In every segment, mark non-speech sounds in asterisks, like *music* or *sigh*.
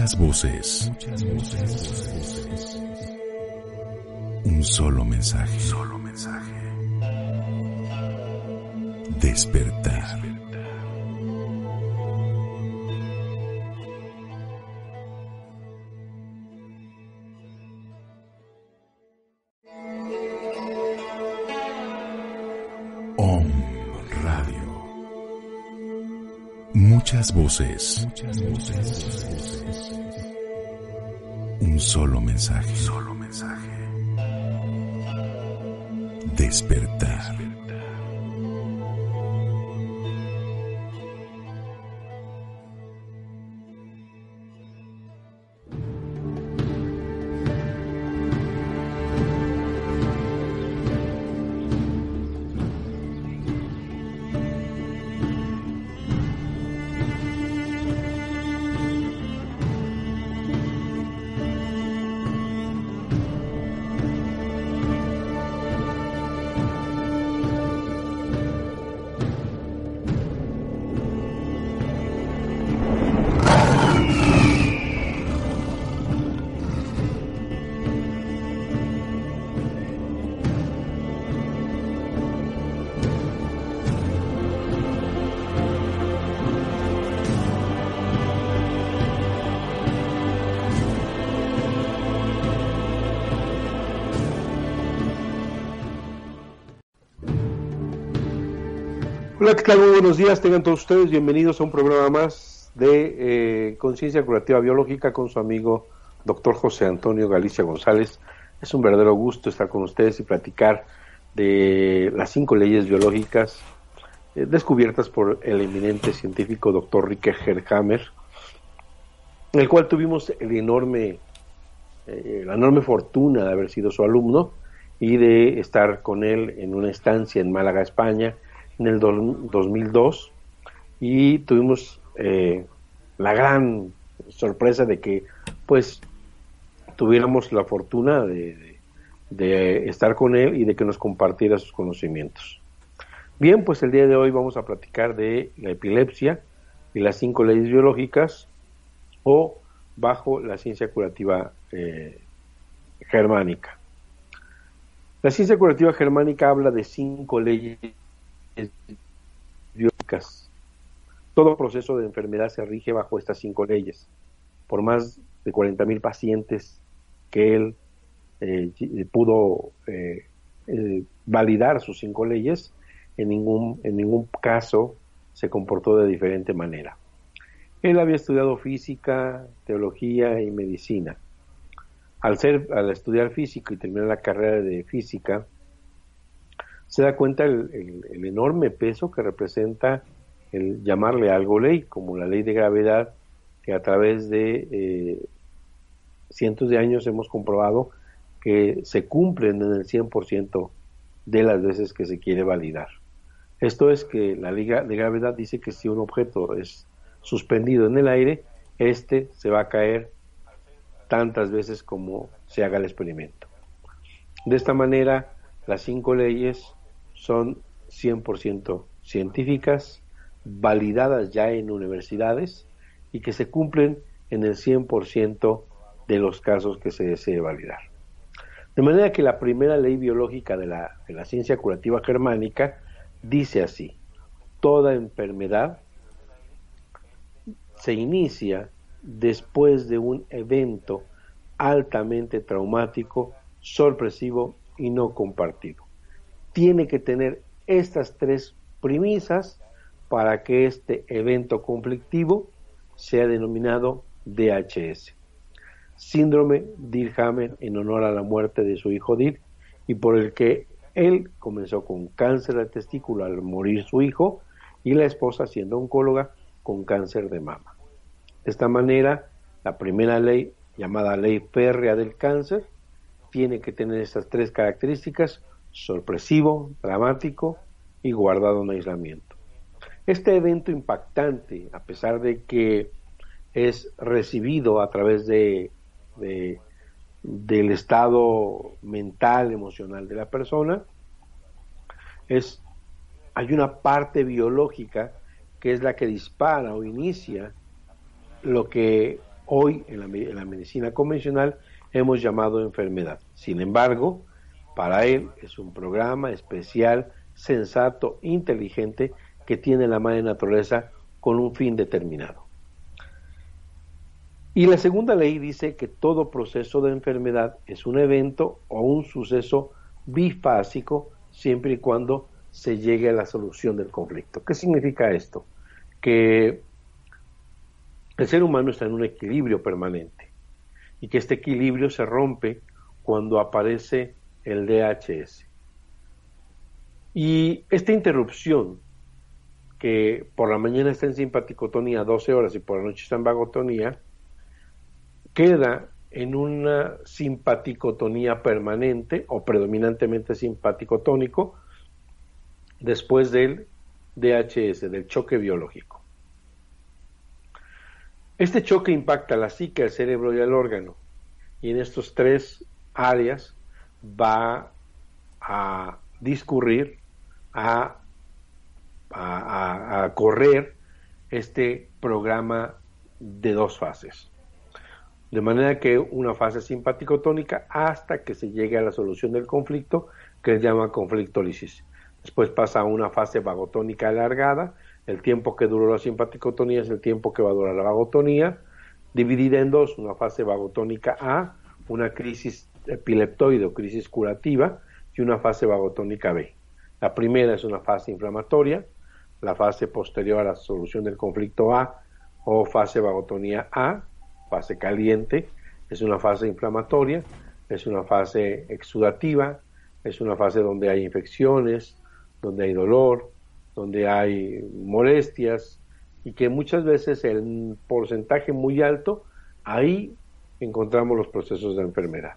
Muchas voces. Muchas voces. Un solo mensaje. Solo mensaje. Despertar. Muchas voces. Muchas voces. Un solo mensaje. Solo mensaje. Despertar. Hola, ¿qué tal? Muy buenos días, tengan todos ustedes bienvenidos a un programa más de eh, Conciencia Curativa Biológica con su amigo doctor José Antonio Galicia González. Es un verdadero gusto estar con ustedes y platicar de las cinco leyes biológicas eh, descubiertas por el eminente científico doctor Ricker Herhammer, el cual tuvimos el enorme, eh, la enorme fortuna de haber sido su alumno y de estar con él en una estancia en Málaga, España, en el do 2002 y tuvimos eh, la gran sorpresa de que pues tuviéramos la fortuna de, de, de, estar con él y de que nos compartiera sus conocimientos. Bien, pues el día de hoy vamos a platicar de la epilepsia y las cinco leyes biológicas o bajo la ciencia curativa eh, germánica. La ciencia curativa germánica habla de cinco leyes Todo proceso de enfermedad se rige bajo estas cinco leyes. Por más de 40.000 pacientes que él eh, pudo eh, eh, validar sus cinco leyes, en ningún, en ningún caso se comportó de diferente manera. Él había estudiado física, teología y medicina. Al, ser, al estudiar física y terminar la carrera de física, se da cuenta el, enorme peso que representa el llamarle algo ley, como la ley de gravedad, que a través de eh, cientos de años hemos comprobado que se cumplen en el 100% de las veces que se quiere validar. Esto es que la ley de gravedad dice que si un objeto es suspendido en el aire, este se va a caer tantas veces como se haga el experimento. De esta manera, las cinco leyes son 100% científicas, validadas ya en universidades y que se cumplen en el 100% de los casos que se desee validar. De manera que la primera ley biológica de la, de la ciencia curativa germánica dice así, toda enfermedad se inicia después de un evento altamente traumático, sorpresivo y no compartido. Tiene que tener estas tres premisas para que este evento conflictivo sea denominado DHS. Síndrome Dirhammer en honor a la muerte de su hijo Dir y por el que él comenzó con cáncer de testículo al morir su hijo y la esposa siendo oncóloga con cáncer de mama. De esta manera, la primera ley, llamada ley férrea del cáncer, tiene que tener estas tres características, sorpresivo, dramático y guardado en aislamiento. Este evento impactante, a pesar de que es recibido a través de, del estado mental, emocional de la persona, es, hay una parte biológica que es la que dispara o inicia lo que hoy en la, en la medicina convencional hemos llamado enfermedad. Sin embargo, para él es un programa especial, sensato, inteligente, que tiene la madre naturaleza con un fin determinado. Y la segunda ley dice que todo proceso de enfermedad es un evento o un suceso bifásico siempre y cuando se llegue a la solución del conflicto. ¿Qué significa esto? Que el ser humano está en un equilibrio permanente y que este equilibrio se rompe cuando aparece el DHS. Y esta interrupción, que por la mañana está en simpaticotonía 12 horas y por la noche está en vagotonía, queda en una simpaticotonía permanente o predominantemente simpaticotónico después del DHS, del choque biológico. Este choque impacta la psique, el cerebro y el órgano. Y en estos tres áreas va a discurrir, a, a, correr este programa de dos fases. De manera que una fase simpático-tónica hasta que se llegue a la solución del conflicto, que se llama conflictólisis. Después pasa a una fase vagotónica alargada, el tiempo que duró la simpaticotonía es el tiempo que va a durar la vagotonía, dividida en dos, una fase vagotónica A, una crisis epileptoide o crisis curativa, y una fase vagotónica B. La primera es una fase inflamatoria, la fase posterior a la solución del conflicto A o fase vagotonía A, fase caliente, es una fase inflamatoria, es una fase exudativa, es una fase donde hay infecciones, donde hay dolor, donde hay molestias y que muchas veces el porcentaje muy alto, ahí encontramos los procesos de enfermedad.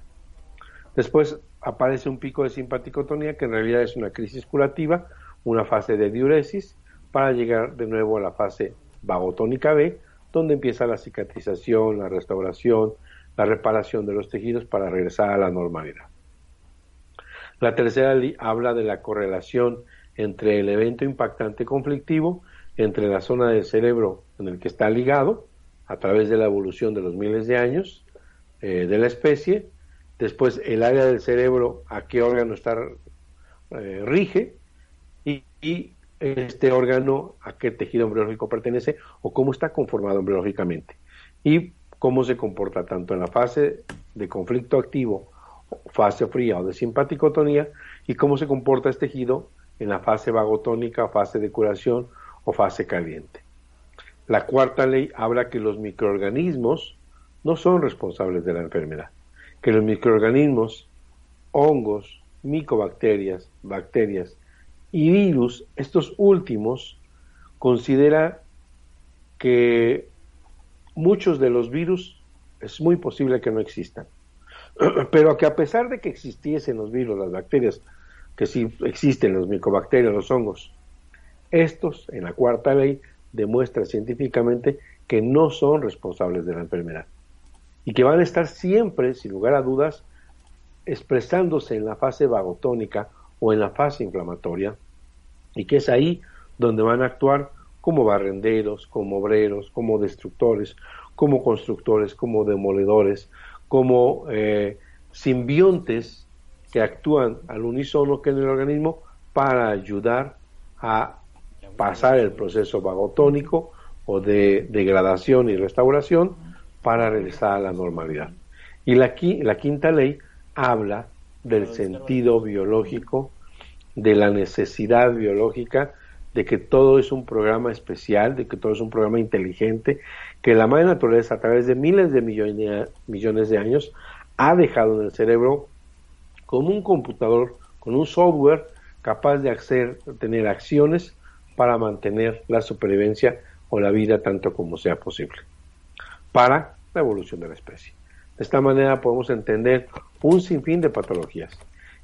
Después aparece un pico de simpaticotonía que en realidad es una crisis curativa, una fase de diuresis, para llegar de nuevo a la fase vagotónica B, donde empieza la cicatrización, la restauración, la reparación de los tejidos para regresar a la normalidad. La tercera habla de la correlación entre el evento impactante conflictivo, entre la zona del cerebro en el que está ligado, a través de la evolución de los miles de años eh, de la especie, después el área del cerebro a qué órgano está eh, rige y, y, este órgano a qué tejido embriológico pertenece o cómo está conformado embriológicamente y cómo se comporta tanto en la fase de conflicto activo, fase fría o de simpaticotonía y cómo se comporta este tejido en la fase vagotónica, fase de curación o fase caliente. La cuarta ley habla que los microorganismos no son responsables de la enfermedad, que los microorganismos, hongos, micobacterias, bacterias y virus, estos últimos considera que muchos de los virus es muy posible que no existan, *clears throat* pero que a pesar de que existiesen los virus, las bacterias, que sí existen los micobacterias, los hongos, estos, en la cuarta ley, demuestra científicamente que no son responsables de la enfermedad y que van a estar siempre, sin lugar a dudas, expresándose en la fase vagotónica o en la fase inflamatoria y que es ahí donde van a actuar como barrenderos, como obreros, como destructores, como constructores, como demoledores, como eh, simbiontes que actúan al unísono que en el organismo para ayudar a pasar el proceso vagotónico o de degradación y restauración para regresar a la normalidad. Y la, la quinta ley habla del sentido biológico, de la necesidad biológica, de que todo es un programa especial, de que todo es un programa inteligente, que la madre naturaleza a través de miles de millones, millones de años ha dejado en el cerebro como un computador, con un software capaz de hacer, tener acciones para mantener la supervivencia o la vida tanto como sea posible, para la evolución de la especie. De esta manera podemos entender un sinfín de patologías.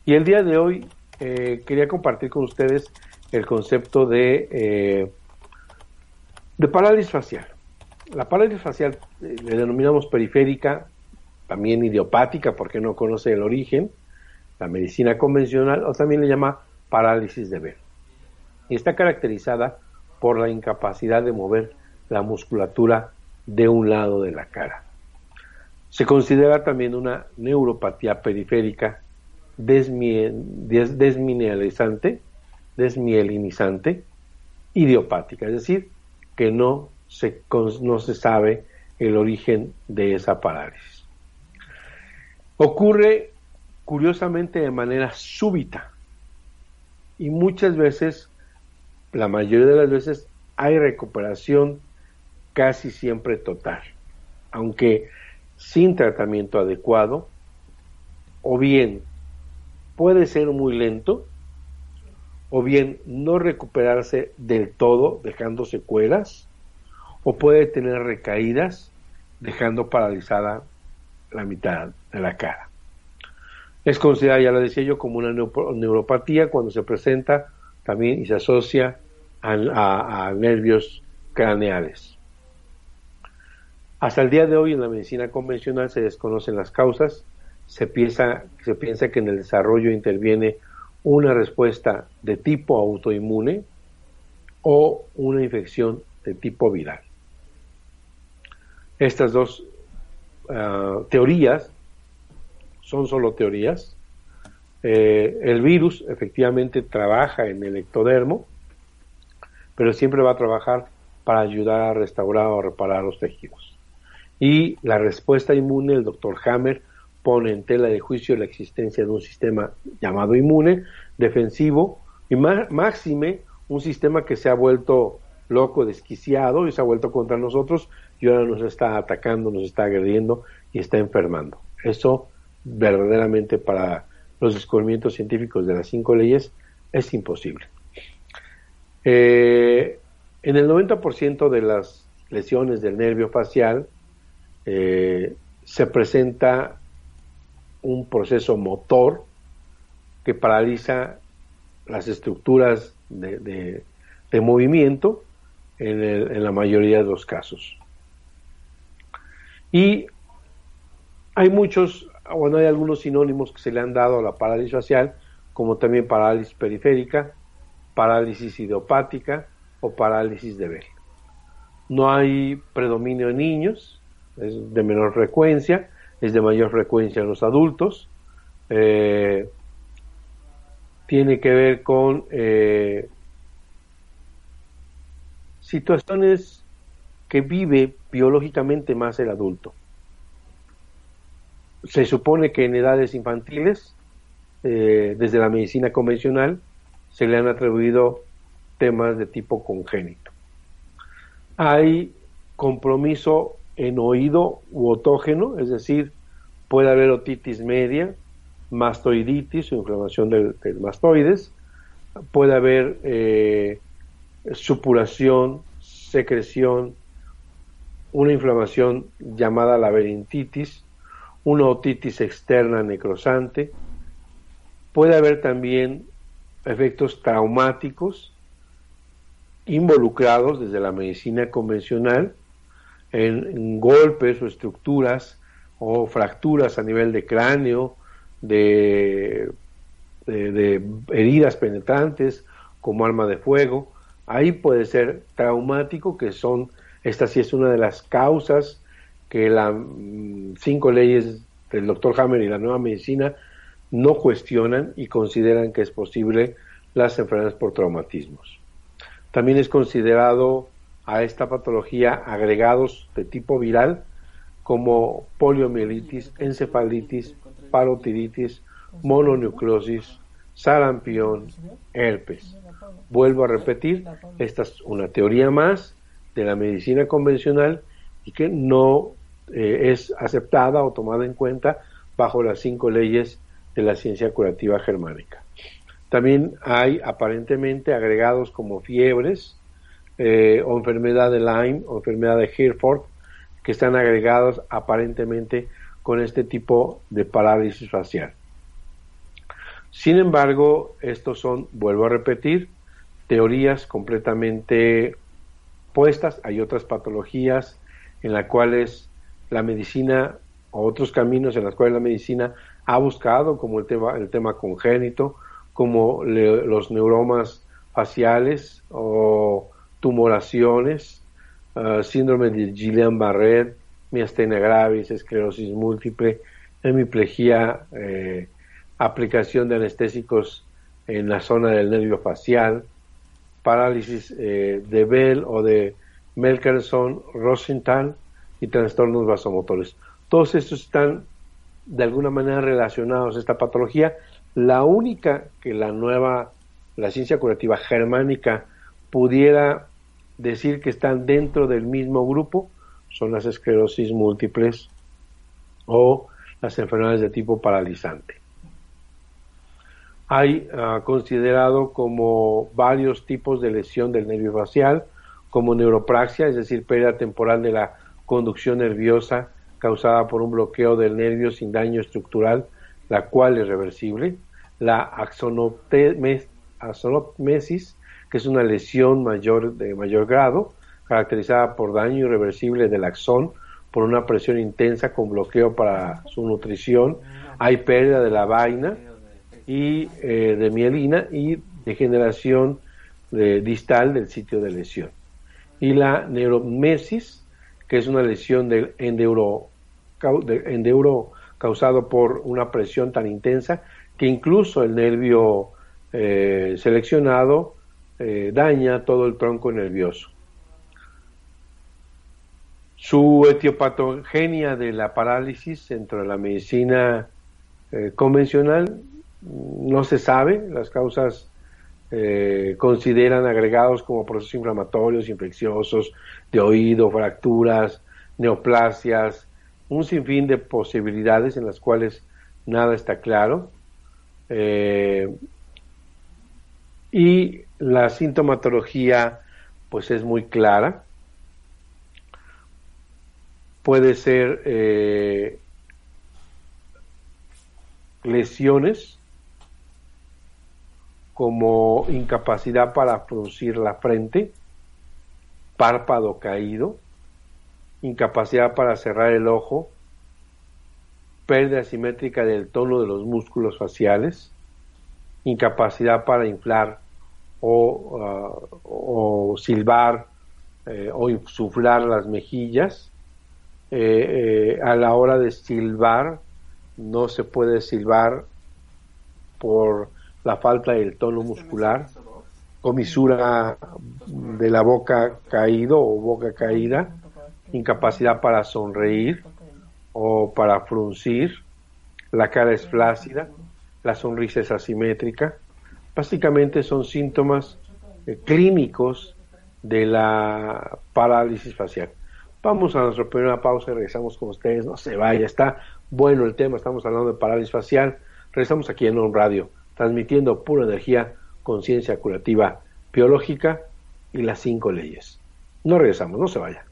Y el día de hoy eh, quería compartir con ustedes el concepto de, eh, parálisis facial. La parálisis facial eh, le denominamos periférica, también idiopática porque no conoce el origen, la medicina convencional, o también le llama parálisis de ver. Y está caracterizada por la incapacidad de mover la musculatura de un lado de la cara. Se considera también una neuropatía periférica desmineralizante, desmielinizante, idiopática, es decir, que no se, no se sabe el origen de esa parálisis. Ocurre curiosamente de manera súbita y muchas veces, la mayoría de las veces, hay recuperación casi siempre total, aunque sin tratamiento adecuado, o bien puede ser muy lento, o bien no recuperarse del todo, dejando secuelas, o puede tener recaídas, dejando paralizada la mitad de la cara. Es considerada, ya lo decía yo, como una neuropatía cuando se presenta también y se asocia a nervios craneales. Hasta el día de hoy en la medicina convencional se desconocen las causas, se piensa, se piensa que en el desarrollo interviene una respuesta de tipo autoinmune o una infección de tipo viral. Estas dos ah, teorías son solo teorías. Eh, el virus efectivamente trabaja en el ectodermo, pero siempre va a trabajar para ayudar a restaurar o reparar los tejidos. Y la respuesta inmune, el doctor Hammer pone en tela de juicio la existencia de un sistema llamado inmune, defensivo, y máxime un sistema que se ha vuelto loco, desquiciado y se ha vuelto contra nosotros y ahora nos está atacando, nos está agrediendo y está enfermando. Eso verdaderamente para los descubrimientos científicos de las cinco leyes es imposible. Eh, en el 90% de las lesiones del nervio facial eh, se presenta un proceso motor que paraliza las estructuras de, movimiento en, la mayoría de los casos. Y hay muchos, bueno, hay algunos sinónimos que se le han dado a la parálisis facial, como también parálisis periférica, parálisis idiopática o parálisis de ver. No hay predominio en niños, es de menor frecuencia, es de mayor frecuencia en los adultos. Eh, tiene que ver con eh, situaciones que vive biológicamente más el adulto. Se supone que en edades infantiles, eh, desde la medicina convencional, se le han atribuido temas de tipo congénito. Hay compromiso en oído u otógeno, es decir, puede haber otitis media, mastoiditis o inflamación del, mastoides, puede haber eh, supuración, secreción, una inflamación llamada laberintitis, una otitis externa necrosante. Puede haber también efectos traumáticos involucrados desde la medicina convencional en, golpes o estructuras o fracturas a nivel de cráneo, de, de, heridas penetrantes como arma de fuego. Ahí puede ser traumático, que son, esta sí es una de las causas que las mm, cinco leyes del doctor Hammer y la nueva medicina no cuestionan y consideran que es posible las enfermedades por traumatismos. También es considerado a esta patología agregados de tipo viral como poliomielitis, encefalitis, parotiditis, mononucleosis, sarampión, herpes. Vuelvo a repetir, esta es una teoría más de la medicina convencional y que no eh, es aceptada o tomada en cuenta bajo las cinco leyes de la ciencia curativa germánica. También hay aparentemente agregados como fiebres eh, o enfermedad de Lyme o enfermedad de Hereford que están agregados aparentemente con este tipo de parálisis facial. Sin embargo, estos son, vuelvo a repetir, teorías completamente puestas. Hay otras patologías en las cuales la medicina, o otros caminos en los cuales la medicina ha buscado, como el tema, el tema congénito, como los neuromas faciales o tumoraciones, uh, síndrome de Guillain-Barré, miastenia gravis, esclerosis múltiple, hemiplegia, eh, aplicación de anestésicos en la zona del nervio facial, parálisis eh, de Bell o de Melkerson, Rosenthal y trastornos vasomotores. Todos estos están de alguna manera relacionados a esta patología. La única que la nueva, la ciencia curativa germánica pudiera decir que están dentro del mismo grupo son las esclerosis múltiples o las enfermedades de tipo paralizante. Hay ah, considerado como varios tipos de lesión del nervio facial, como neuropraxia, es decir, pérdida temporal de la conducción nerviosa causada por un bloqueo del nervio sin daño estructural, la cual es reversible, la axonopmesis, que es una lesión mayor de mayor grado, caracterizada por daño irreversible del axón, por una presión intensa con bloqueo para su nutrición, hay pérdida de la vaina y eh, de mielina y degeneración de, distal del sitio de lesión. Y la neuromesis, que es una lesión del endeuro, endeuro causado por una presión tan intensa que incluso el nervio eh, seleccionado eh, daña todo el tronco nervioso. Su etiopatogenia de la parálisis dentro de la medicina eh, convencional no se sabe, las causas eh, consideran agregados como procesos inflamatorios, infecciosos, de oído, fracturas, neoplasias, un sinfín de posibilidades en las cuales nada está claro. Y la sintomatología pues es muy clara. Puede ser eh, lesiones como incapacidad para producir la frente, párpado caído, incapacidad para cerrar el ojo, pérdida simétrica del tono de los músculos faciales, incapacidad para inflar o, uh, silbar eh, o insuflar las mejillas. Eh, eh, a la hora de silbar no se puede silbar por la falta del tono muscular, comisura de la boca caído o boca caída, incapacidad para sonreír o para fruncir, la cara es flácida, la sonrisa es asimétrica, básicamente son síntomas eh, clínicos de la parálisis facial. Vamos a nuestra primera pausa y regresamos con ustedes. No se vaya, está bueno el tema. Estamos hablando de parálisis facial. Regresamos aquí en On Radio, transmitiendo pura energía, conciencia curativa biológica. y las cinco leyes. No regresamos, no se vaya.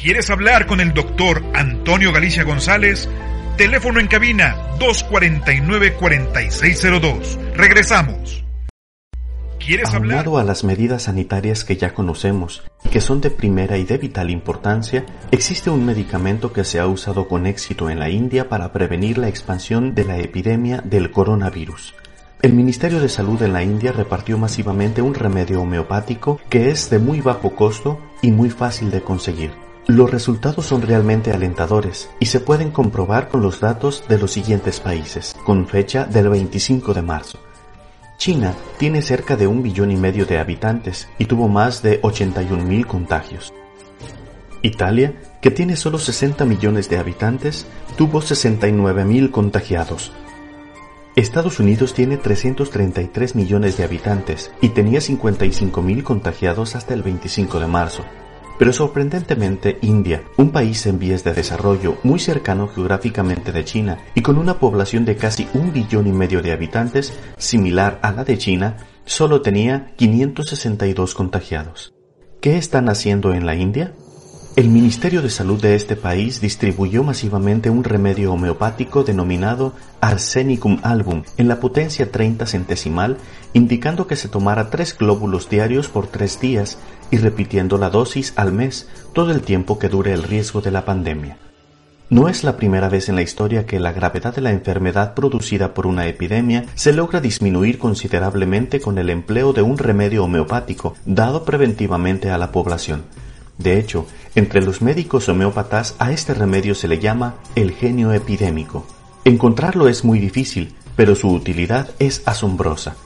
¿Quieres hablar con el doctor Antonio Galicia González? Teléfono en cabina 249-4602. Regresamos. ¿Quieres hablar? Aunado a las medidas sanitarias que ya conocemos y que son de primera y de vital importancia, existe un medicamento que se ha usado con éxito en la India para prevenir la expansión de la epidemia del coronavirus. El Ministerio de Salud en la India repartió masivamente un remedio homeopático que es de muy bajo costo y muy fácil de conseguir. Los resultados son realmente alentadores y se pueden comprobar con los datos de los siguientes países, con fecha del 25 de marzo. China tiene cerca de un billón y medio de habitantes y tuvo más de 81 mil contagios. Italia, que tiene solo 60 millones de habitantes, tuvo 69 mil contagiados. Estados Unidos tiene 333 millones de habitantes y tenía 55 mil contagiados hasta el 25 de marzo. Pero sorprendentemente India, un país en vías de desarrollo muy cercano geográficamente de China y con una población de casi un billón y medio de habitantes, similar a la de China, solo tenía 562 contagiados. ¿Qué están haciendo en la India? El Ministerio de Salud de este país distribuyó masivamente un remedio homeopático denominado Arsenicum album en la potencia 30 centesimal, indicando que se tomara tres glóbulos diarios por tres días y repitiendo la dosis al mes todo el tiempo que dure el riesgo de la pandemia. No es la primera vez en la historia que la gravedad de la enfermedad producida por una epidemia se logra disminuir considerablemente con el empleo de un remedio homeopático dado preventivamente a la población. De hecho, entre los médicos homeópatas a este remedio se le llama el genio epidémico. Encontrarlo es muy difícil, pero su utilidad es asombrosa.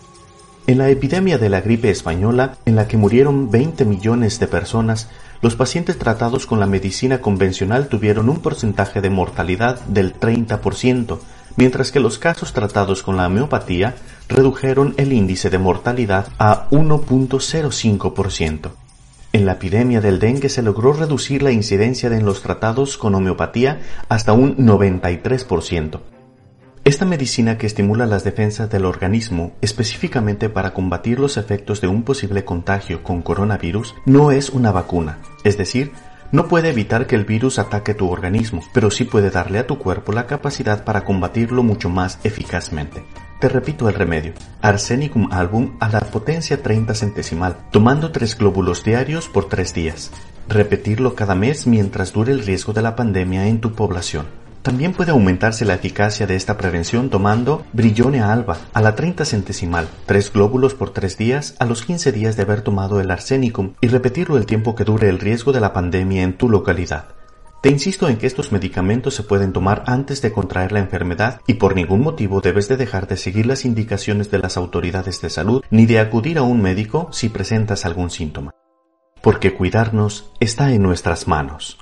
En la epidemia de la gripe española, en la que murieron 20 millones de personas, los pacientes tratados con la medicina convencional tuvieron un porcentaje de mortalidad del 30%, mientras que los casos tratados con la homeopatía redujeron el índice de mortalidad a 1.05%. En la epidemia del dengue se logró reducir la incidencia en los tratados con homeopatía hasta un 93%. Esta medicina que estimula las defensas del organismo específicamente para combatir los efectos de un posible contagio con coronavirus no es una vacuna, es decir, no puede evitar que el virus ataque tu organismo, pero sí puede darle a tu cuerpo la capacidad para combatirlo mucho más eficazmente. Te repito el remedio. Arsenicum album a la potencia 30 centesimal, tomando tres glóbulos diarios por tres días. Repetirlo cada mes mientras dure el riesgo de la pandemia en tu población. También puede aumentarse la eficacia de esta prevención tomando Brillone alba a la 30 centesimal, tres glóbulos por tres días a los 15 días de haber tomado el arsenicum y repetirlo el tiempo que dure el riesgo de la pandemia en tu localidad. Te insisto en que estos medicamentos se pueden tomar antes de contraer la enfermedad y por ningún motivo debes de dejar de seguir las indicaciones de las autoridades de salud ni de acudir a un médico si presentas algún síntoma. Porque cuidarnos está en nuestras manos.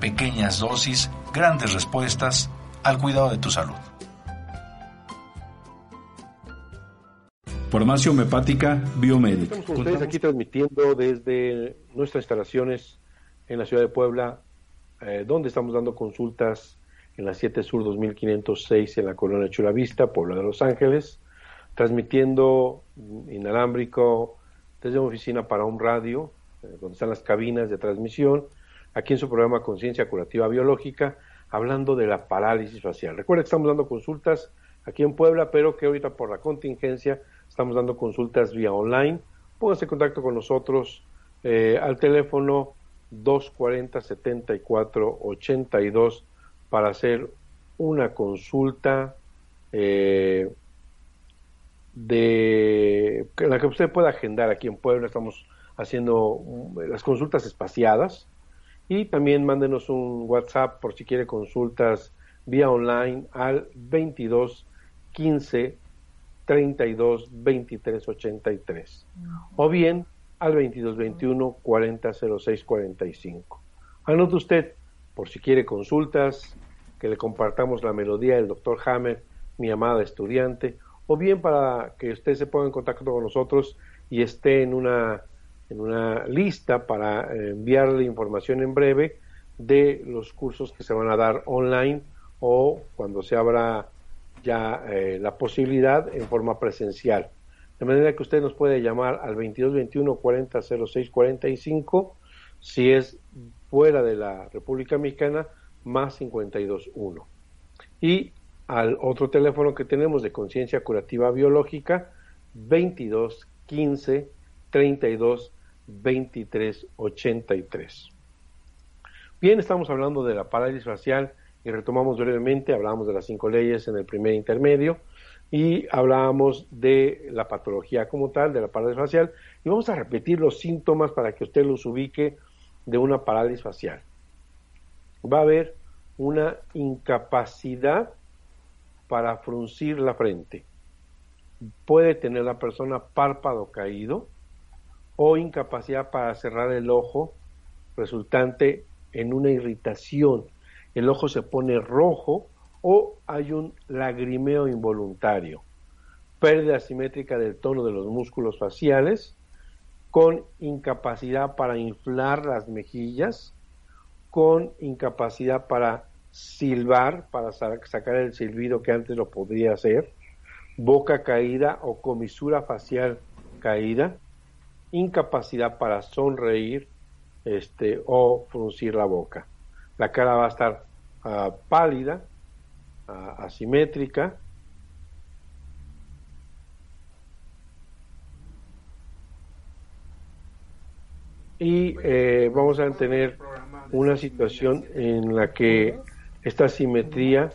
pequeñas dosis grandes respuestas al cuidado de tu salud. Farmacia homeopática Biomédica. Estamos con ustedes aquí transmitiendo desde nuestras instalaciones en la ciudad de Puebla, eh, donde estamos dando consultas en la 7 Sur 2506 en la colonia Chulavista, Puebla de Los Ángeles, transmitiendo inalámbrico desde una oficina para un radio, eh, donde están las cabinas de transmisión, aquí en su programa Conciencia Curativa Biológica, hablando de la parálisis facial. Recuerda que estamos dando consultas aquí en Puebla, pero que ahorita por la contingencia estamos dando consultas vía online. Pónganse en contacto con nosotros eh, al teléfono 240-7482 para hacer una consulta eh, de la que usted pueda agendar aquí en Puebla. Estamos haciendo mm, las consultas espaciadas y también mándenos un WhatsApp por si quiere consultas vía online al 22 15 32 23 83 o bien al 22 21 40 06 45. Anote usted por si quiere consultas, que le compartamos la melodía del doctor Hammer, mi amada estudiante, o bien para que usted se ponga en contacto con nosotros y esté en una en una lista para eh, enviarle información en breve de los cursos que se van a dar online o cuando se abra ya eh, la posibilidad en forma presencial. De manera que usted nos puede llamar al 2221 40 06 45 si es fuera de la República Mexicana más 521. Y al otro teléfono que tenemos de conciencia curativa biológica 22 15 32 2383. Bien, estamos hablando de la parálisis facial y retomamos brevemente, hablábamos de las cinco leyes en el primer intermedio y hablábamos de la patología como tal, de la parálisis facial, y vamos a repetir los síntomas para que usted los ubique de una parálisis facial. Va a haber una incapacidad para fruncir la frente. Puede tener la persona párpado caído, o incapacidad para cerrar el ojo resultante en una irritación. El ojo se pone rojo o hay un lagrimeo involuntario. Pérdida simétrica del tono de los músculos faciales con incapacidad para inflar las mejillas, con incapacidad para silbar, para sacar el silbido que antes lo podría hacer, boca caída o comisura facial caída, incapacidad para sonreír este, o fruncir la boca. La cara va a estar ah, pálida, ah, asimétrica. Y eh, vamos a tener una situación en la que esta simetría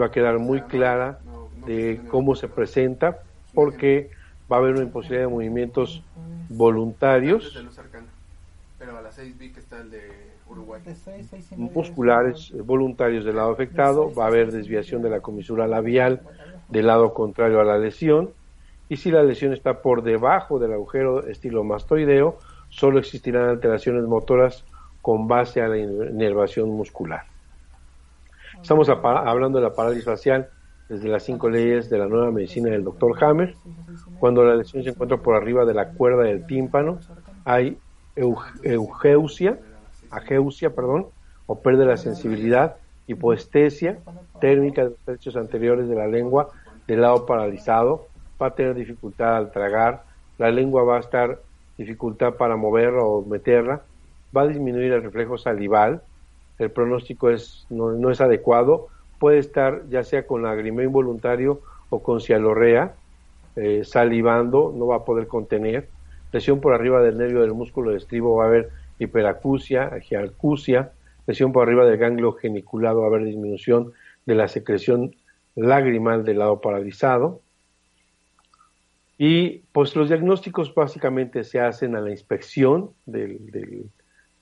va a quedar muy clara de cómo se presenta, porque va a haber una imposibilidad de movimientos voluntarios. Musculares voluntarios del lado afectado, va a haber desviación de la comisura labial del lado contrario a la lesión, y si la lesión está por debajo del agujero estilo mastoideo, solo existirán alteraciones motoras con base a la inervación muscular. Estamos hablando de la parálisis facial desde las cinco leyes de la nueva medicina del doctor Hammer. Cuando la lesión se encuentra por arriba de la cuerda del tímpano, hay eugeusia, ageusia, perdón, o pérdida de la sensibilidad, hipoestesia térmica de los tercios anteriores de la lengua del lado paralizado, va a tener dificultad al tragar, la lengua va a estar dificultad para moverla o meterla, va a disminuir el reflejo salival, el pronóstico es, no es adecuado, puede estar ya sea con lagrimeo involuntario o con cialorrea, eh, salivando, no va a poder contener, lesión por arriba del nervio del músculo de estribo va a haber hiperacusia, agialcusia, lesión por arriba del ganglio geniculado va a haber disminución de la secreción lagrimal del lado paralizado. Y pues los diagnósticos básicamente se hacen a la inspección de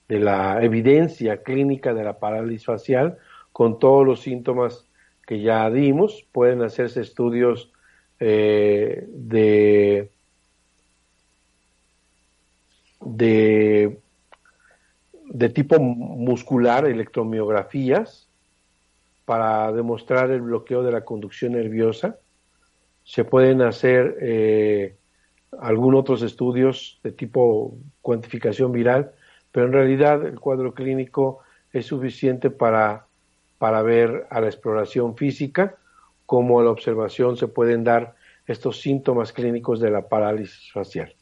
la evidencia clínica de la parálisis facial con todos los síntomas que ya dimos. Pueden hacerse estudios eh, de, de, tipo muscular, electromiografías, para demostrar el bloqueo de la conducción nerviosa. Se pueden hacer eh, algunos otros estudios de tipo cuantificación viral, pero en realidad el cuadro clínico es suficiente para para ver a la exploración física como a la observación se pueden dar estos síntomas clínicos de la parálisis facial.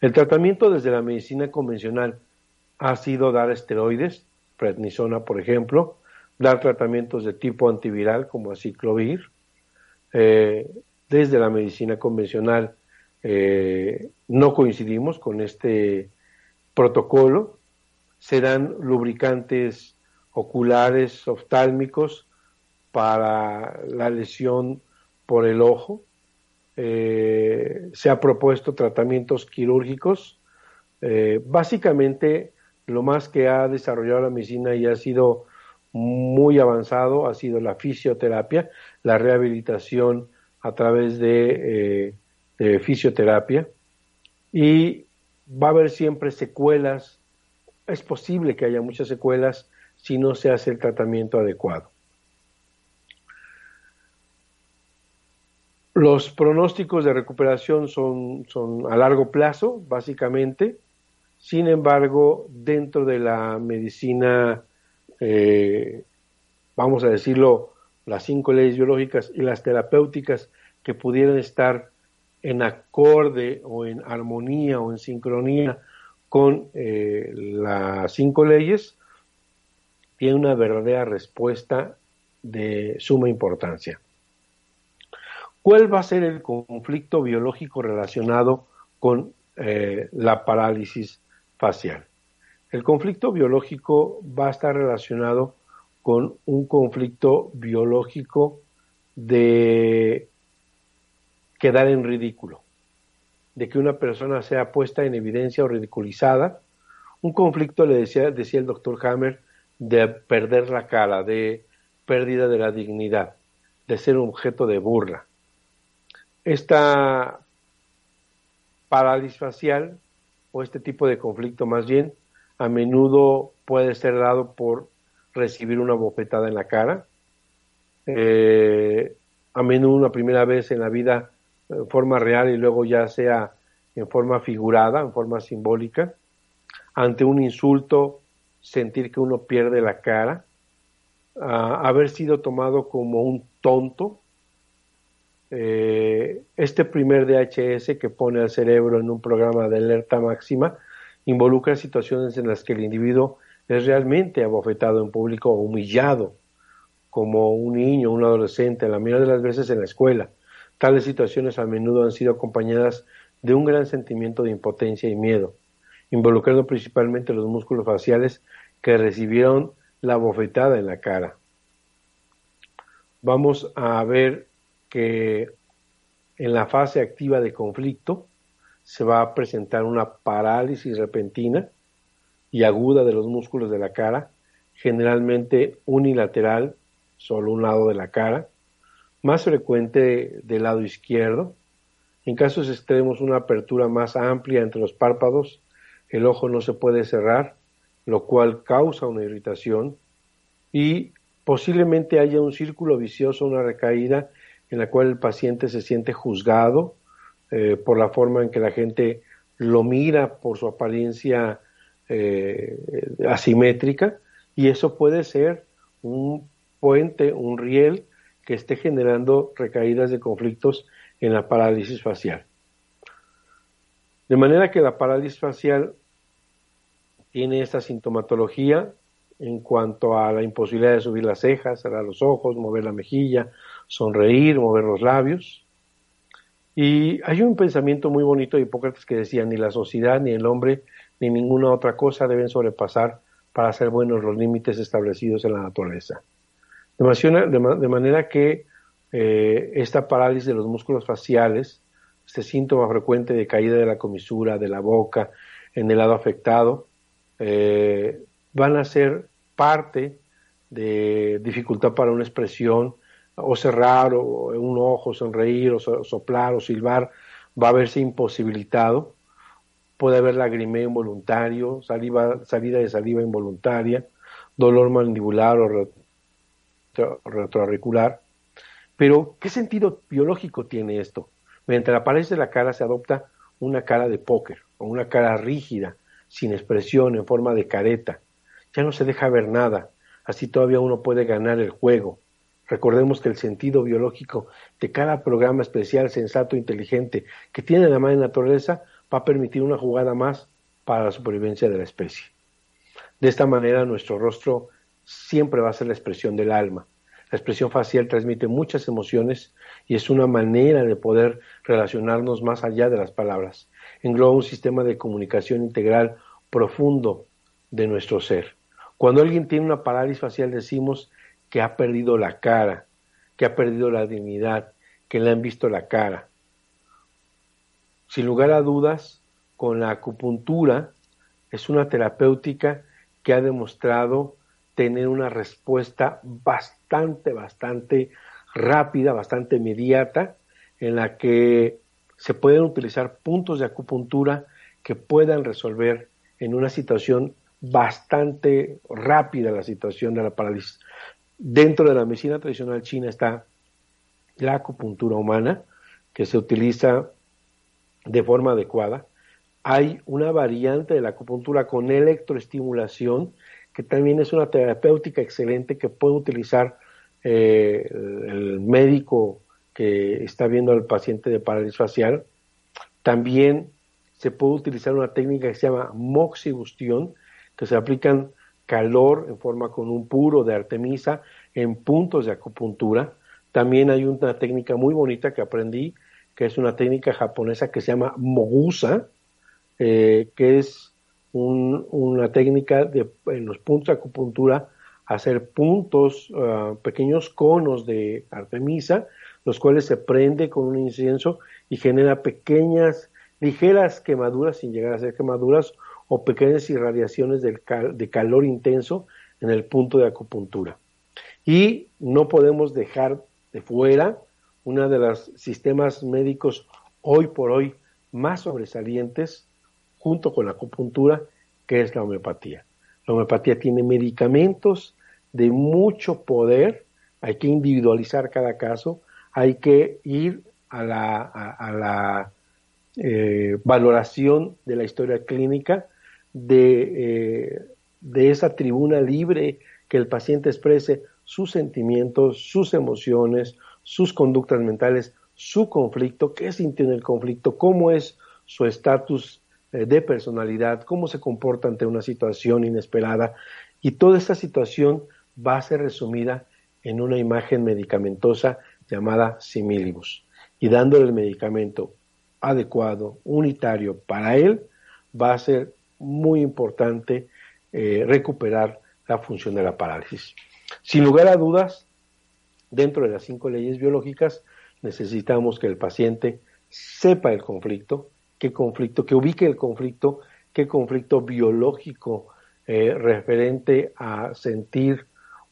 El tratamiento desde la medicina convencional ha sido dar esteroides, prednisona, por ejemplo, dar tratamientos de tipo antiviral como aciclovir. Eh, desde la medicina convencional eh, no coincidimos con este protocolo. Se dan lubricantes oculares, oftálmicos para la lesión por el ojo. Eh, se ha propuesto tratamientos quirúrgicos. básicamente, lo más que ha desarrollado la medicina y ha sido muy avanzado ha sido la fisioterapia, la rehabilitación a través de, eh, fisioterapia y va a haber siempre secuelas. Es posible que haya muchas secuelas si no se hace el tratamiento adecuado. Los pronósticos de recuperación son, son a largo plazo, básicamente. Sin embargo, dentro de la medicina eh, vamos a decirlo, las cinco leyes biológicas y las terapéuticas que pudieran estar en acorde o en armonía o en sincronía con eh, las cinco leyes, tiene una verdadera respuesta de suma importancia. ¿Cuál va a ser el conflicto biológico relacionado con eh, la parálisis facial? El conflicto biológico va a estar relacionado con un conflicto biológico de quedar en ridículo, de que una persona sea puesta en evidencia o ridiculizada. Un conflicto, le decía, decía el doctor Hammer, de perder la cara, de pérdida de la dignidad, de ser objeto de burla. Esta parálisis facial, o este tipo de conflicto más bien, a menudo puede ser dado por recibir una bofetada en la cara, eh, a menudo una primera vez en la vida en forma real y luego ya sea en forma figurada, en forma simbólica, ante un insulto, sentir que uno pierde la cara, haber sido tomado como un tonto, eh, este primer DHS que pone al cerebro en un programa de alerta máxima involucra situaciones en las que el individuo es realmente abofetado en público o humillado, como un niño, un adolescente, la mayoría de las veces en la escuela. Tales situaciones a menudo han sido acompañadas de un gran sentimiento de impotencia y miedo, involucrando principalmente los músculos faciales que recibieron la bofetada en la cara. Vamos a ver que en la fase activa de conflicto, se va a presentar una parálisis repentina y aguda de los músculos de la cara, generalmente unilateral, solo un lado de la cara, más frecuente del lado izquierdo. En casos extremos, una apertura más amplia entre los párpados, el ojo no se puede cerrar, lo cual causa una irritación y posiblemente haya un círculo vicioso, una recaída en la cual el paciente se siente juzgado, eh, por la forma en que la gente lo mira, por su apariencia eh, asimétrica, y eso puede ser un puente, un riel que esté generando recaídas de conflictos en la parálisis facial. De manera que la parálisis facial tiene esta sintomatología en cuanto a la imposibilidad de subir las cejas, cerrar los ojos, mover la mejilla, sonreír, mover los labios, y hay un pensamiento muy bonito de Hipócrates que decía, ni la sociedad, ni el hombre, ni ninguna otra cosa deben sobrepasar para hacer buenos los límites establecidos en la naturaleza. De, manera que eh, esta parálisis de los músculos faciales, este síntoma frecuente de caída de la comisura, de la boca, en el lado afectado, eh, van a ser parte de dificultad para una expresión, o cerrar o un ojo, sonreír o soplar o silbar, va a verse imposibilitado. Puede haber lagrimeo involuntario, saliva, salida de saliva involuntaria, dolor mandibular o retroauricular. Pero, ¿qué sentido biológico tiene esto? Pared de la cara se adopta una cara de póker o una cara rígida, sin expresión, en forma de careta. Ya no se deja ver nada, así todavía uno puede ganar el juego Recordemos que el sentido biológico de cada programa especial, sensato, inteligente que tiene la madre naturaleza va a permitir una jugada más para la supervivencia de la especie. De esta manera nuestro rostro siempre va a ser la expresión del alma. La expresión facial transmite muchas emociones y es una manera de poder relacionarnos más allá de las palabras. Engloba un sistema de comunicación integral profundo de nuestro ser. Cuando alguien tiene una parálisis facial decimos que ha perdido la cara, que ha perdido la dignidad, que le han visto la cara. Sin lugar a dudas, con la acupuntura es una terapéutica que ha demostrado tener una respuesta bastante, bastante rápida, bastante inmediata, en la que se pueden utilizar puntos de acupuntura que puedan resolver en una situación bastante rápida la situación de la parálisis. Dentro de la medicina tradicional china está la acupuntura humana, que se utiliza de forma adecuada. Hay una variante de la acupuntura con electroestimulación, que también es una terapéutica excelente que puede utilizar eh, el médico que está viendo al paciente de parálisis facial. También se puede utilizar una técnica que se llama moxibustión, que se aplican calor en forma con un puro de artemisa en puntos de acupuntura. También hay una técnica muy bonita que aprendí, que es una técnica japonesa que se llama mogusa, eh, que es una técnica de, en los puntos de acupuntura, hacer puntos, ah, pequeños conos de artemisa, los cuales se prende con un incienso y genera pequeñas, ligeras quemaduras, sin llegar a ser quemaduras, o pequeñas irradiaciones de, calor intenso en el punto de acupuntura. Y no podemos dejar de fuera uno de los sistemas médicos hoy por hoy más sobresalientes junto con la acupuntura, que es la homeopatía. La homeopatía tiene medicamentos de mucho poder, hay que individualizar cada caso, hay que ir a la, eh, valoración de la historia clínica, de, eh, de esa tribuna libre que el paciente exprese sus sentimientos, sus emociones, sus conductas mentales, su conflicto, qué sintió en el conflicto, cómo es su estatus eh, de personalidad, cómo se comporta ante una situación inesperada. Y toda esta situación va a ser resumida en una imagen medicamentosa llamada similibus y dándole el medicamento adecuado, unitario para él, va a ser muy importante eh, recuperar la función de la parálisis. Sin lugar a dudas, dentro de las cinco leyes biológicas, necesitamos que el paciente sepa el conflicto, qué conflicto, que ubique el conflicto, qué conflicto biológico eh, referente a sentir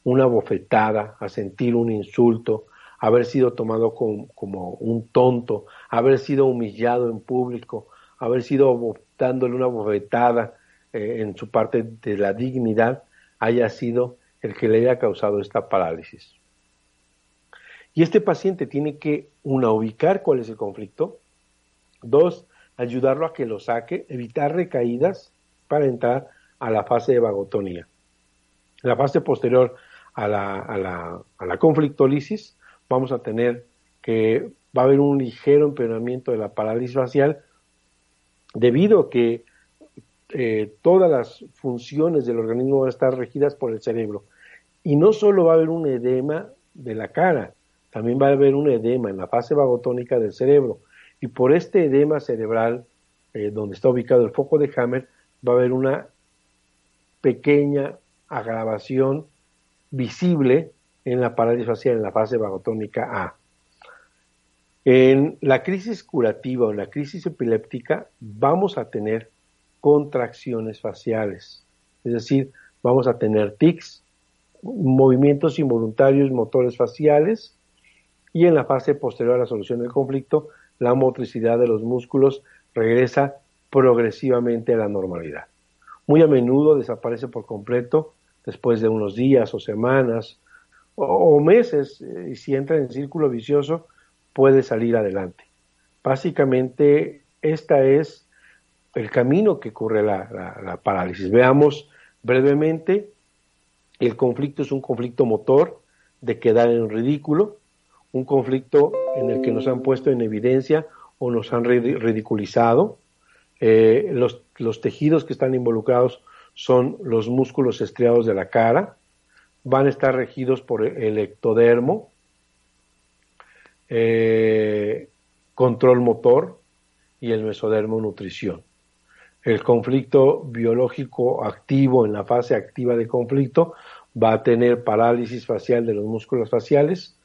una bofetada, a sentir un insulto, haber sido tomado como un tonto, haber sido humillado en público, haber sido dándole una bofetada eh, en su parte de la dignidad, haya sido el que le haya causado esta parálisis. Y este paciente tiene que, una, ubicar cuál es el conflicto, dos, ayudarlo a que lo saque, evitar recaídas para entrar a la fase de vagotonía. La fase posterior a la, a la, a la conflictólisis vamos a tener que va a haber un ligero empeoramiento de la parálisis facial debido a que eh, todas las funciones del organismo van a estar regidas por el cerebro. Y no solo va a haber un edema de la cara, también va a haber un edema en la fase vagotónica del cerebro. Y por este edema cerebral, eh, donde está ubicado el foco de Hammer, va a haber una pequeña agravación visible en la parálisis facial en la fase vagotónica A. En la crisis curativa o en la crisis epiléptica vamos a tener contracciones faciales, es decir, vamos a tener tics, movimientos involuntarios motores faciales y en la fase posterior a la solución del conflicto la motricidad de los músculos regresa progresivamente a la normalidad. Muy a menudo desaparece por completo después de unos días o semanas o, meses eh, y si entra en círculo vicioso puede salir adelante. Básicamente, esta es el camino que corre la, parálisis. Veamos brevemente, el conflicto es un conflicto motor de quedar en ridículo, un conflicto en el que nos han puesto en evidencia o nos han ridiculizado. Eh, los, los, tejidos que están involucrados son los músculos estriados de la cara, van a estar regidos por el ectodermo, eh, control motor y el mesodermo nutrición. El conflicto biológico activo en la fase activa de conflicto va a tener parálisis facial de los músculos faciales,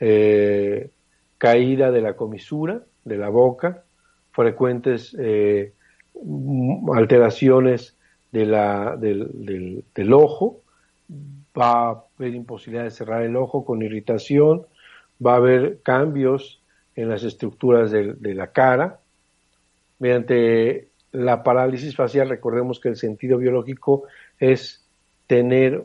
eh, caída de la comisura de la boca, frecuentes eh, alteraciones del, ojo, va a haber imposibilidad de cerrar el ojo con irritación, va a haber cambios en las estructuras de, la cara. Mediante la parálisis facial, recordemos que el sentido biológico es tener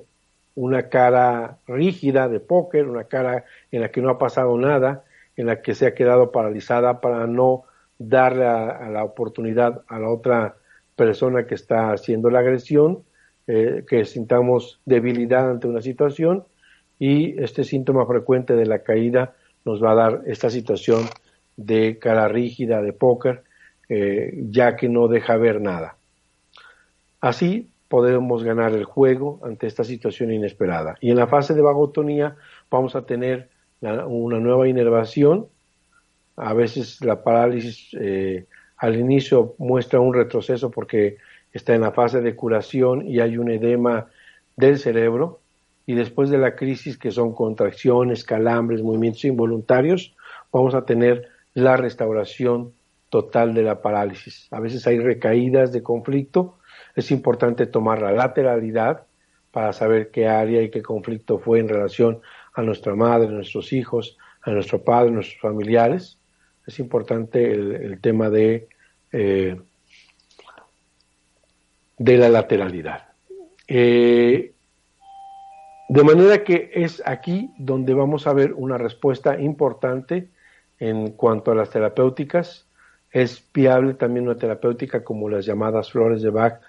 una cara rígida de póker, una cara en la que no ha pasado nada, en la que se ha quedado paralizada para no darle a, la oportunidad a la otra persona que está haciendo la agresión, eh, que sintamos debilidad ante una situación y este síntoma frecuente de la caída nos va a dar esta situación de cara rígida de póker, eh, ya que no deja ver nada. Así podemos ganar el juego ante esta situación inesperada. Y en la fase de vagotonía vamos a tener una nueva inervación. A veces la parálisis eh, al inicio muestra un retroceso porque está en la fase de curación y hay un edema del cerebro. Y después de la crisis, que son contracciones, calambres, movimientos involuntarios, vamos a tener la restauración total de la parálisis. A veces hay recaídas de conflicto, es importante tomar la lateralidad para saber qué área y qué conflicto fue en relación a nuestra madre, a nuestros hijos, a nuestro padre, a nuestros familiares. Es importante el, tema de, eh, de la lateralidad. Eh, de manera que es aquí donde vamos a ver una respuesta importante en cuanto a las terapéuticas. Es viable también una terapéutica como las llamadas flores de Bach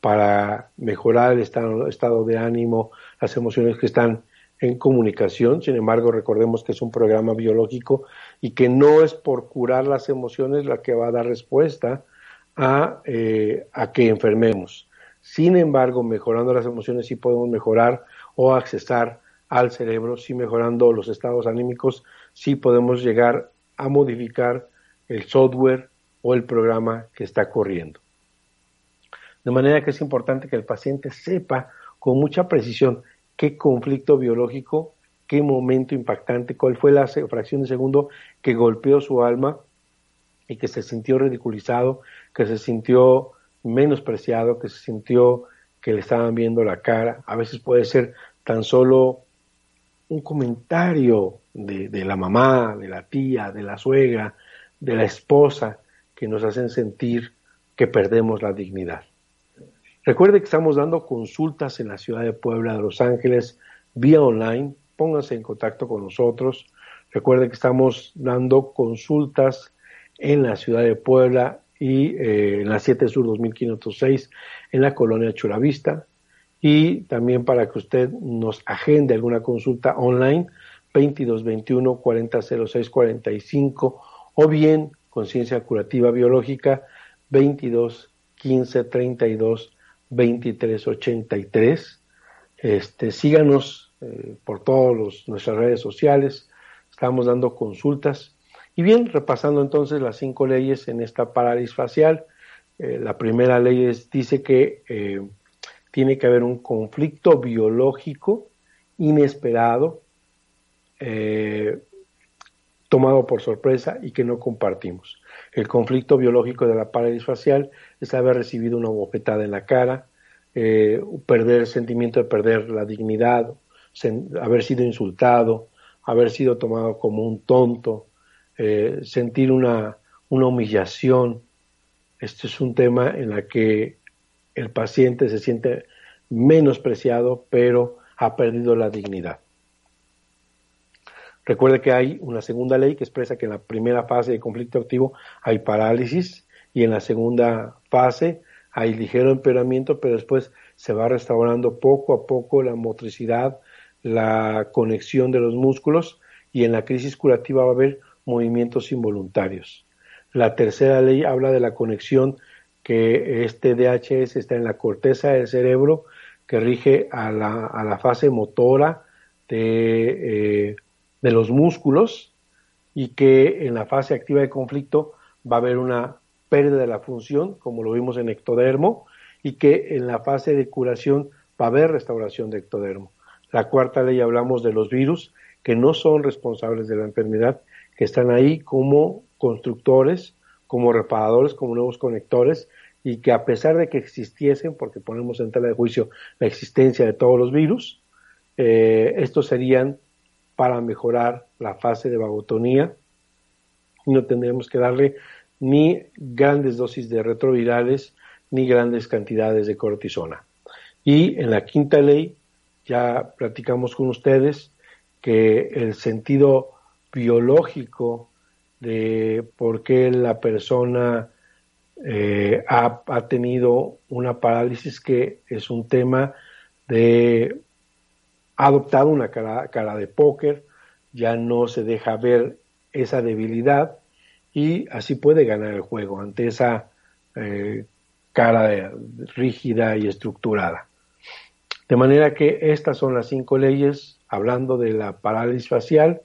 para mejorar el estado, estado de ánimo, las emociones que están en comunicación. Sin embargo, recordemos que es un programa biológico y que no es por curar las emociones la que va a dar respuesta a, eh, a que enfermemos. Sin embargo, mejorando las emociones sí podemos mejorar o accesar al cerebro, sí mejorando los estados anímicos, sí podemos llegar a modificar el software o el programa que está corriendo. De manera que es importante que el paciente sepa con mucha precisión qué conflicto biológico, qué momento impactante, cuál fue la fracción de segundo que golpeó su alma y que se sintió ridiculizado, que se sintió menospreciado, que se sintió que le estaban viendo la cara. A veces puede ser tan solo un comentario de, de, la mamá, de la tía, de la suegra, de la esposa, que nos hacen sentir que perdemos la dignidad. Recuerde que estamos dando consultas en la ciudad de Puebla de Los Ángeles vía online. Pónganse en contacto con nosotros. Recuerde que estamos dando consultas en la ciudad de Puebla y eh, en la 7 Sur 2506 en la colonia Chulavista. Y también para que usted nos agende alguna consulta online 2221 4006 45 o bien conciencia curativa biológica 22 15 32 2383. Este, síganos eh, por todas nuestras redes sociales, estamos dando consultas. Y bien, repasando entonces las cinco leyes en esta parálisis facial, eh, la primera ley es, dice que eh, tiene que haber un conflicto biológico inesperado, tomado por sorpresa y que no compartimos. El conflicto biológico de la parálisis facial es haber recibido una bofetada en la cara, eh, perder el sentimiento de perder la dignidad, haber sido insultado, haber sido tomado como un tonto, eh, sentir una, una humillación. Este es un tema en el que el paciente se siente menospreciado, pero ha perdido la dignidad. Recuerde que hay una segunda ley que expresa que en la primera fase de conflicto activo hay parálisis y en la segunda fase hay ligero empeoramiento, pero después se va restaurando poco a poco la motricidad, la conexión de los músculos y en la crisis curativa va a haber movimientos involuntarios. La tercera ley habla de la conexión que este DHS está en la corteza del cerebro que rige a la, a la fase motora de, eh, de los músculos y que en la fase activa de conflicto va a haber una pérdida de la función, como lo vimos en ectodermo, y que en la fase de curación va a haber restauración de ectodermo. La cuarta ley hablamos de los virus que no son responsables de la enfermedad, que están ahí como constructores, como reparadores, como nuevos conectores, y que a pesar de que existiesen, porque ponemos en tela de juicio la existencia de todos los virus, eh, estos serían para mejorar la fase de vagotonía no tendremos que darle ni grandes dosis de retrovirales ni grandes cantidades de cortisona. Y en la quinta ley ya platicamos con ustedes que el sentido biológico de por qué la persona eh, ha, tenido una parálisis que es un tema de ha adoptado una cara, cara de póker, ya no se deja ver esa debilidad y así puede ganar el juego ante esa eh, cara rígida y estructurada. De manera que estas son las cinco leyes hablando de la parálisis facial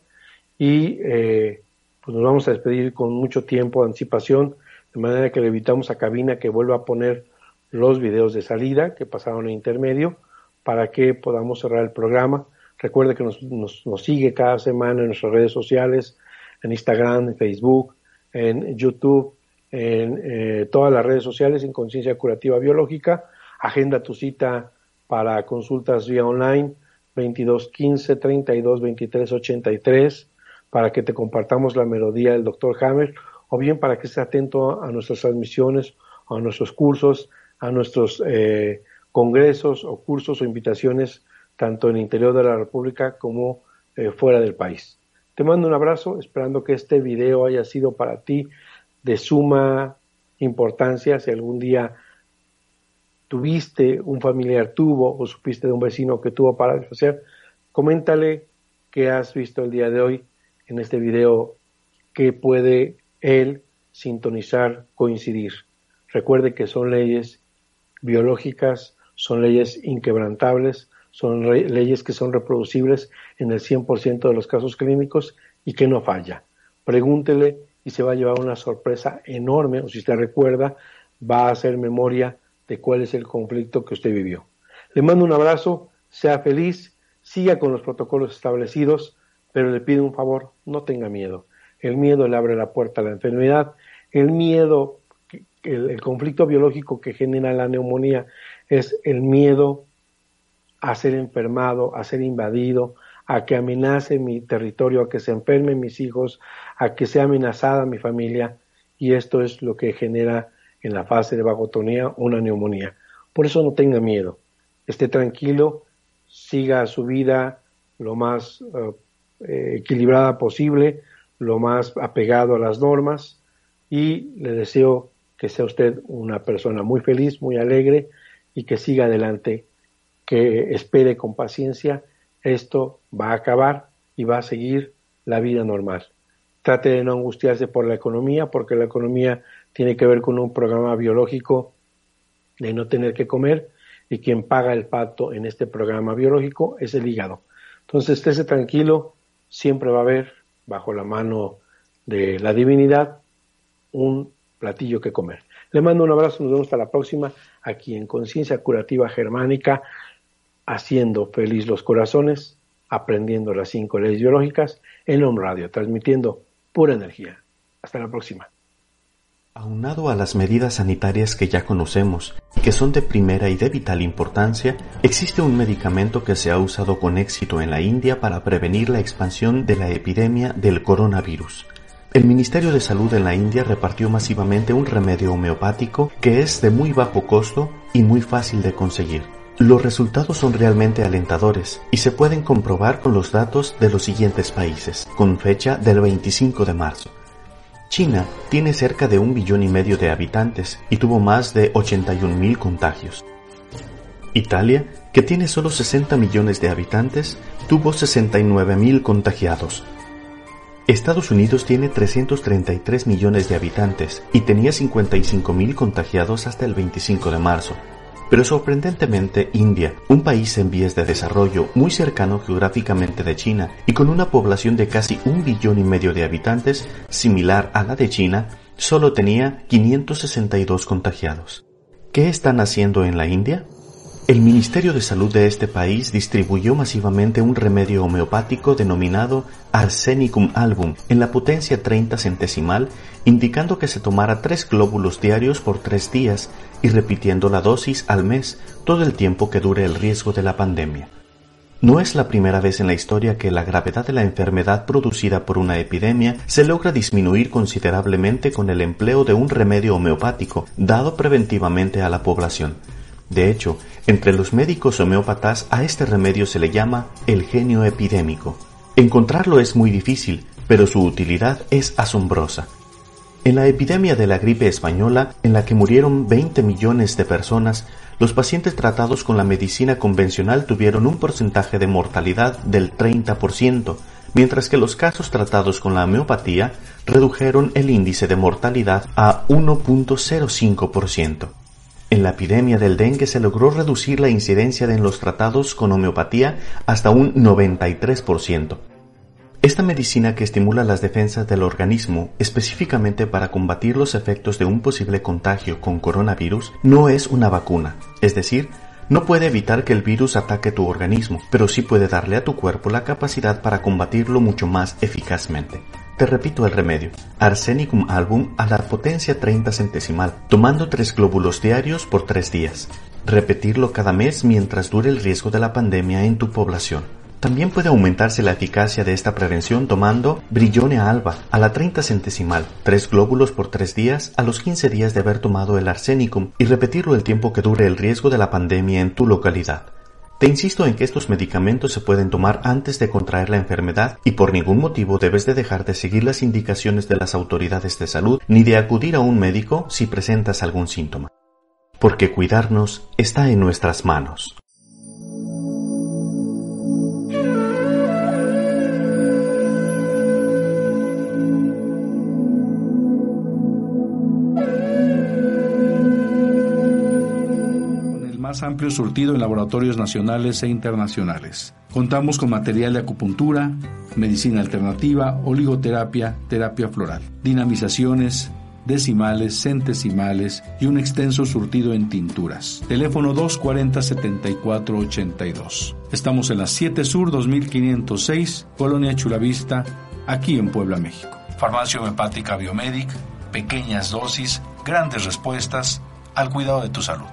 y eh, pues nos vamos a despedir con mucho tiempo de anticipación, de manera que le evitamos a Cabina que vuelva a poner los videos de salida que pasaron en intermedio para que podamos cerrar el programa. Recuerde que nos, nos, sigue cada semana en nuestras redes sociales, en Instagram, en Facebook, en YouTube, en eh, todas las redes sociales, en Conciencia Curativa Biológica. Agenda tu cita para consultas vía online 22 15 32 23 83 para que te compartamos la melodía del Dr. Hammer o bien para que estés atento a nuestras transmisiones, a nuestros cursos, a nuestros eh, congresos o cursos o invitaciones tanto en el interior de la República como eh, fuera del país. Te mando un abrazo, esperando que este video haya sido para ti de suma importancia. Si algún día tuviste, un familiar tuvo o supiste de un vecino que tuvo para hacer, coméntale qué has visto el día de hoy en este video, que puede él sintonizar, coincidir. Recuerde que son leyes biológicas, son leyes inquebrantables, son leyes que son reproducibles en el 100% de los casos clínicos y que no falla. Pregúntele y se va a llevar una sorpresa enorme, o si usted recuerda, va a hacer memoria de cuál es el conflicto que usted vivió. Le mando un abrazo, sea feliz, siga con los protocolos establecidos, pero le pido un favor, no tenga miedo. El miedo le abre la puerta a la enfermedad, el miedo, el, conflicto biológico que genera la neumonía es el miedo a ser enfermado, a ser invadido, a que amenace mi territorio, a que se enfermen mis hijos, a que sea amenazada mi familia, y esto es lo que genera en la fase de vagotonía una neumonía. Por eso no tenga miedo, esté tranquilo, siga su vida lo más eh, eh, equilibrada posible, lo más apegado a las normas y le deseo que sea usted una persona muy feliz, muy alegre y que siga adelante, que espere con paciencia, esto va a acabar y va a seguir la vida normal. Trate de no angustiarse por la economía, porque la economía tiene que ver con un programa biológico de no tener que comer y quien paga el pato en este programa biológico es el hígado. Entonces, estése tranquilo, siempre va a haber bajo la mano de la divinidad un platillo que comer. Le mando un abrazo, nos vemos hasta la próxima aquí en Conciencia Curativa Germánica, haciendo feliz los corazones, aprendiendo las cinco leyes biológicas en Home Radio, transmitiendo pura energía. Hasta la próxima. Aunado a las medidas sanitarias que ya conocemos y que son de primera y de vital importancia, existe un medicamento que se ha usado con éxito en la India para prevenir la expansión de la epidemia del coronavirus. El Ministerio de Salud en la India repartió masivamente un remedio homeopático que es de muy bajo costo y muy fácil de conseguir. Los resultados son realmente alentadores y se pueden comprobar con los datos de los siguientes países, con fecha del 25 de marzo. China tiene cerca de un billón y medio de habitantes y tuvo más de 81.000 contagios. Italia, que tiene solo 60 millones de habitantes, tuvo 69.000 contagiados. Estados Unidos tiene 333 millones de habitantes y tenía 55 mil contagiados hasta el 25 de marzo. Pero sorprendentemente India, un país en vías de desarrollo muy cercano geográficamente de China y con una población de casi un billón y medio de habitantes, similar a la de China, solo tenía 562 contagiados. ¿Qué están haciendo en la India? El Ministerio de Salud de este país distribuyó masivamente un remedio homeopático denominado Arsenicum album en la potencia 30 centesimal, indicando que se tomara tres glóbulos diarios por tres días y repitiendo la dosis al mes todo el tiempo que dure el riesgo de la pandemia. No es la primera vez en la historia que la gravedad de la enfermedad producida por una epidemia se logra disminuir considerablemente con el empleo de un remedio homeopático dado preventivamente a la población. De hecho, entre los médicos homeópatas a este remedio se le llama el genio epidémico. Encontrarlo es muy difícil, pero su utilidad es asombrosa. En la epidemia de la gripe española, en la que murieron 20 millones de personas, los pacientes tratados con la medicina convencional tuvieron un porcentaje de mortalidad del 30%, mientras que los casos tratados con la homeopatía redujeron el índice de mortalidad a 1.05%. En la epidemia del dengue se logró reducir la incidencia en los tratados con homeopatía hasta un 93%. Esta medicina que estimula las defensas del organismo específicamente para combatir los efectos de un posible contagio con coronavirus no es una vacuna, es decir, no puede evitar que el virus ataque tu organismo, pero sí puede darle a tu cuerpo la capacidad para combatirlo mucho más eficazmente. Te repito el remedio. Arsenicum album a la potencia 30 centesimal, tomando tres glóbulos diarios por tres días. Repetirlo cada mes mientras dure el riesgo de la pandemia en tu población. También puede aumentarse la eficacia de esta prevención tomando Brillone alba a la 30 centesimal, tres glóbulos por tres días a los 15 días de haber tomado el arsenicum y repetirlo el tiempo que dure el riesgo de la pandemia en tu localidad. Te insisto en que estos medicamentos se pueden tomar antes de contraer la enfermedad y por ningún motivo debes de dejar de seguir las indicaciones de las autoridades de salud ni de acudir a un médico si presentas algún síntoma. Porque cuidarnos está en nuestras manos. Amplio surtido en laboratorios nacionales e internacionales. Contamos con material de acupuntura, medicina alternativa, oligoterapia, terapia floral, dinamizaciones, decimales, centesimales y un extenso surtido en tinturas. Teléfono 240-7482. Estamos en la 7 Sur 2506, Colonia Chulavista, aquí en Puebla, México. Farmacia Homeopática Biomedic, pequeñas dosis, grandes respuestas al cuidado de tu salud.